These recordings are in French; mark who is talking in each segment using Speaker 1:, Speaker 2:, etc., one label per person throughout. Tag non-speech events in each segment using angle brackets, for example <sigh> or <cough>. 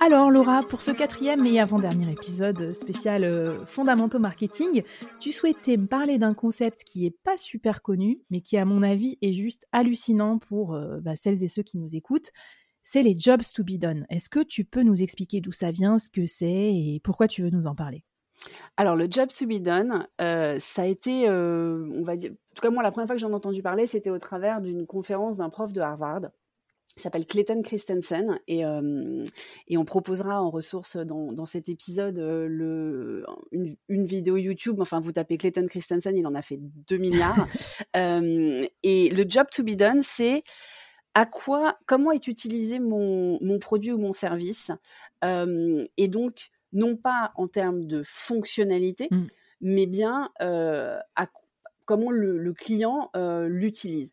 Speaker 1: Alors Laura, pour ce quatrième et avant-dernier épisode spécial euh, fondamentaux marketing, tu souhaitais me parler d'un concept qui est pas super connu, mais qui à mon avis est juste hallucinant pour euh, bah, celles et ceux qui nous écoutent. C'est les jobs to be done. Est-ce que tu peux nous expliquer d'où ça vient, ce que c'est et pourquoi tu veux nous en parler?
Speaker 2: Alors, le job to be done, euh, ça a été, on va dire, en tout cas moi, la première fois que j'en ai entendu parler, c'était au travers d'une conférence d'un prof de Harvard s'appelle Clayton Christensen et, et on proposera en ressources dans, dans cet épisode le, une, vidéo YouTube. Enfin, vous tapez Clayton Christensen, il en a fait 2 milliards. <laughs> et le job to be done, c'est à quoi, comment est utilisé mon, mon produit ou mon service. et donc, non pas en termes de fonctionnalité, mmh. mais bien à comment le, client l'utilise.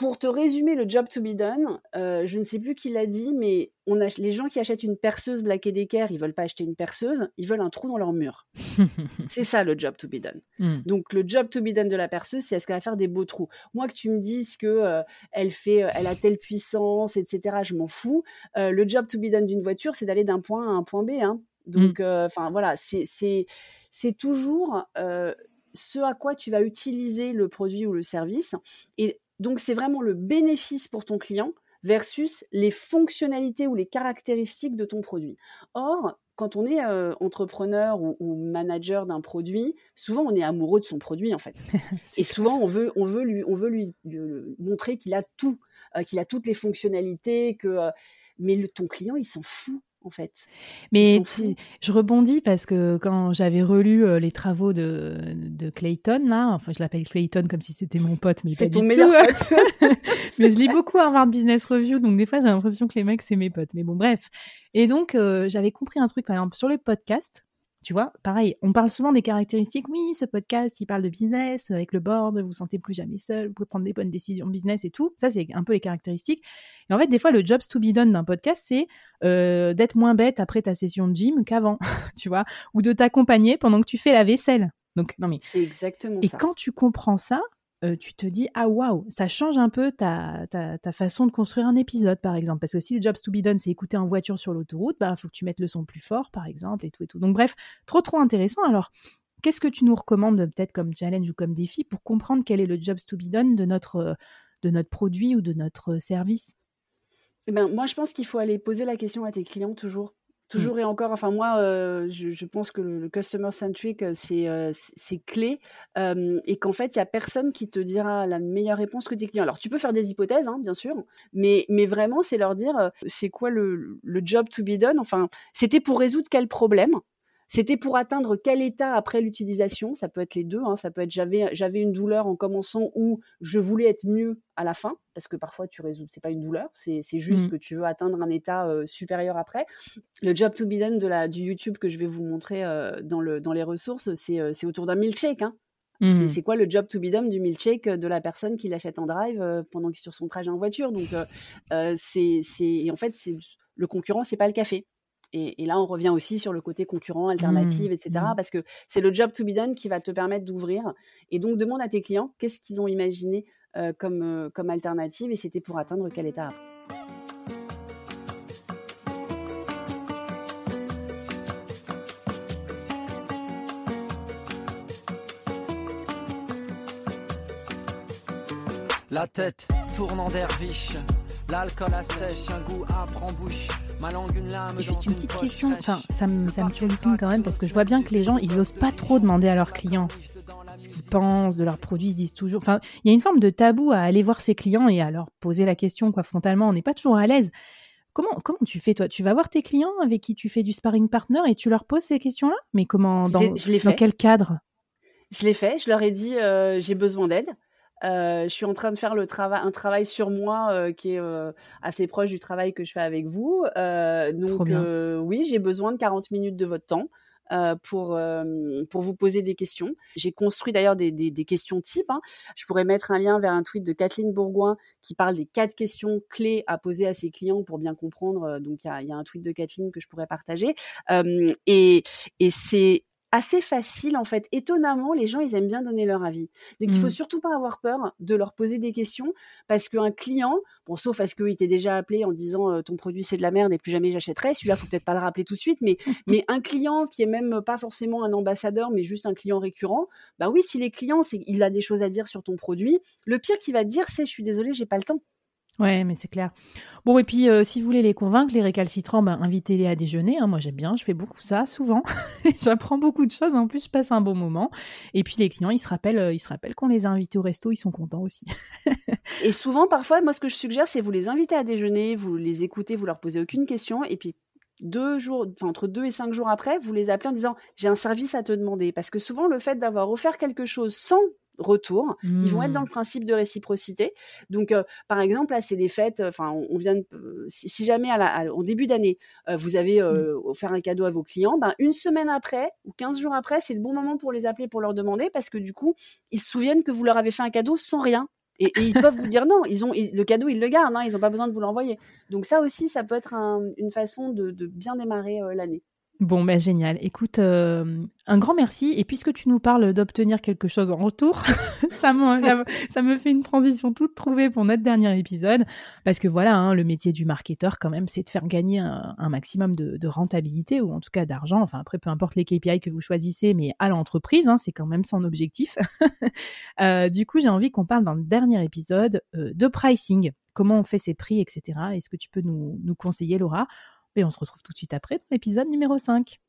Speaker 2: Pour te résumer le job to be done, je ne sais plus qui l'a dit, mais on a, les gens qui achètent une perceuse Black Decker, ils veulent pas acheter une perceuse, ils veulent un trou dans leur mur. <laughs> c'est ça le job to be done. Mmh. Donc le job to be done de la perceuse, c'est est-ce qu'elle va faire des beaux trous? Moi que tu me dises que elle fait, elle a telle puissance, etc. Je m'en fous. le job to be done d'une voiture, c'est d'aller d'un point A à un point B. Hein. Donc, enfin voilà, c'est c'est toujours ce à quoi tu vas utiliser le produit ou le service. Et donc, c'est vraiment le bénéfice pour ton client versus les fonctionnalités ou les caractéristiques de ton produit. Or, quand on est euh, entrepreneur ou, manager d'un produit, souvent on est amoureux de son produit en fait. <laughs> Et souvent on veut, on veut lui, on veut lui, montrer qu'il a tout, euh, qu'il a toutes les fonctionnalités, que euh, mais ton client il s'en fout en fait.
Speaker 1: Mais je rebondis parce que quand j'avais relu euh, les travaux de, de Clayton, là, enfin je l'appelle Clayton comme si c'était mon pote, mais
Speaker 2: c'est
Speaker 1: ton
Speaker 2: meilleur pote. <laughs> <laughs>
Speaker 1: mais je lis beaucoup Harvard Business Review, donc des fois j'ai l'impression que les mecs c'est mes potes. Mais bon, bref. Et donc euh, j'avais compris un truc par exemple sur les podcasts. Tu vois, pareil, on parle souvent des caractéristiques. Oui, ce podcast, il parle de business, avec le board, vous vous sentez plus jamais seul, vous pouvez prendre des bonnes décisions business et tout. Ça, c'est un peu les caractéristiques. Et en fait, des fois, le jobs to be done d'un podcast, c'est euh, d'être moins bête après ta session de gym qu'avant, <laughs> tu vois, ou de t'accompagner pendant que tu fais la vaisselle. Donc, non mais.
Speaker 2: C'est exactement
Speaker 1: ça. Et quand tu comprends ça, euh, tu te dis ah waouh ça change un peu ta, ta, ta, façon de construire un épisode par exemple. Parce que si le jobs to be done c'est écouter en voiture sur l'autoroute bah faut que tu mettes le son plus fort par exemple et tout et tout. Donc bref trop trop intéressant. Alors qu'est-ce que tu nous recommandes peut-être comme challenge ou comme défi pour comprendre quel est le jobs to be done de notre de notre produit ou de notre service?
Speaker 2: Eh ben, moi je pense qu'il faut aller poser la question à tes clients toujours. Toujours et encore, enfin moi, euh, je, pense que le, customer centric, euh, c'est euh, clé et qu'en fait, il y a personne qui te dira la meilleure réponse que tes clients. Alors, tu peux faire des hypothèses, hein, bien sûr, mais mais vraiment, c'est leur dire, c'est quoi le job to be done? Enfin, c'était pour résoudre quel problème? C'était pour atteindre quel état après l'utilisation? Ça peut être les deux. Hein. Ça peut être j'avais j'avais une douleur en commençant ou je voulais être mieux à la fin parce que parfois tu résous. C'est pas une douleur, c'est juste mmh. que tu veux atteindre un état euh, supérieur après. Le job to be done de la du YouTube que je vais vous montrer euh, dans le dans les ressources, c'est euh, autour d'un milkshake. Hein. Mmh. C'est quoi le job to be done du milkshake de la personne qui l'achète en drive pendant qu'il est sur son trajet en voiture? Donc c'est en fait c'est le concurrent c'est pas le café. Et, là, on revient aussi sur le côté concurrent, alternative, mmh, etc. Mmh. Parce que c'est le job to be done qui va te permettre d'ouvrir. Et donc, demande à tes clients qu'est-ce qu'ils ont imaginé euh, comme, euh, comme alternative et c'était pour atteindre quel état
Speaker 3: La tête tourne en derviche, l'alcool assèche, un goût âpre en bouche.
Speaker 1: Et juste une petite question, enfin, ça me, ça me turlupine quand même parce que je vois bien que les gens, ils osent pas trop demander à leurs clients ce qu'ils pensent de leurs produits, ils se disent toujours. Enfin, il y a une forme de tabou à aller voir ses clients et à leur poser la question quoi frontalement. On n'est pas toujours à l'aise. Comment, comment tu fais toi? Tu vas voir tes clients avec qui tu fais du sparring partner et tu leur poses ces questions-là? Mais comment dans, dans quel cadre?
Speaker 2: Je l'ai fait. Je leur ai dit euh, j'ai besoin d'aide. Euh, je suis en train de faire le travail, un travail sur moi euh, qui est euh, assez proche du travail que je fais avec vous. Donc oui, j'ai besoin de 40 minutes de votre temps. pour pour vous poser des questions. J'ai construit d'ailleurs des, des, des, questions types. Hein. Je pourrais mettre un lien vers un tweet de Kathleen Bourgoin qui parle des quatre questions clés à poser à ses clients pour bien comprendre. Donc il y a, y a, un tweet de Kathleen que je pourrais partager. et et c'est assez facile en fait. Étonnamment, les gens ils aiment bien donner leur avis. Donc il faut mmh. surtout pas avoir peur de leur poser des questions parce qu'un client, bon sauf à ce qu'il t'ait déjà appelé en disant euh, ton produit c'est de la merde et plus jamais j'achèterai, celui-là faut peut-être pas le rappeler tout de suite, mais <laughs> mais un client qui est même pas forcément un ambassadeur mais juste un client récurrent, bah oui si les clients c'est il a des choses à dire sur ton produit, le pire qu'il va dire c'est je suis désolé j'ai pas le temps.
Speaker 1: Ouais, mais c'est clair. Bon, et puis, euh, si vous voulez les convaincre, les récalcitrants, ben, invitez-les à déjeuner. Hein. Moi, j'aime bien, je fais beaucoup ça, souvent. <laughs> J'apprends beaucoup de choses. En plus, je passe un bon moment. Et puis, les clients, ils se rappellent, euh, ils se rappellent qu'on les a invités au resto, ils sont contents aussi. <laughs>
Speaker 2: et souvent, parfois, moi, ce que je suggère, c'est vous les inviter à déjeuner, vous les écoutez, vous leur posez aucune question. Et puis, deux jours, entre deux et cinq jours après, vous les appelez en disant j'ai un service à te demander. Parce que souvent, le fait d'avoir offert quelque chose sans retour. Ils vont être dans le principe de réciprocité. Donc, euh, par exemple, là, c'est des fêtes. Enfin, on, vient de, euh, si, jamais à la, en début d'année, euh, vous avez mmh. offert un cadeau à vos clients, ben une semaine après ou 15 jours après, c'est le bon moment pour les appeler pour leur demander parce que du coup, ils se souviennent que vous leur avez fait un cadeau sans rien. Et, ils peuvent vous dire non, ils ont le cadeau, ils le gardent, hein, ils n'ont pas besoin de vous l'envoyer. Donc ça aussi, ça peut être une façon de, de bien démarrer l'année.
Speaker 1: Bon, ben génial. Écoute, euh, un grand merci. Et puisque tu nous parles d'obtenir quelque chose en retour, <laughs> ça, me, ça me fait une transition toute trouvée pour notre dernier épisode. Parce que voilà, hein, le métier du marketeur, quand même, c'est de faire gagner un, maximum de, rentabilité ou en tout cas d'argent. Enfin, après, peu importe les KPI que vous choisissez, mais à l'entreprise, hein, c'est quand même son objectif. <laughs> euh, du coup, j'ai envie qu'on parle dans le dernier épisode euh, de pricing. Comment on fait ses prix, etc. Est-ce que tu peux nous, nous conseiller, Laura? Et on se retrouve tout de suite après dans l'épisode numéro 5.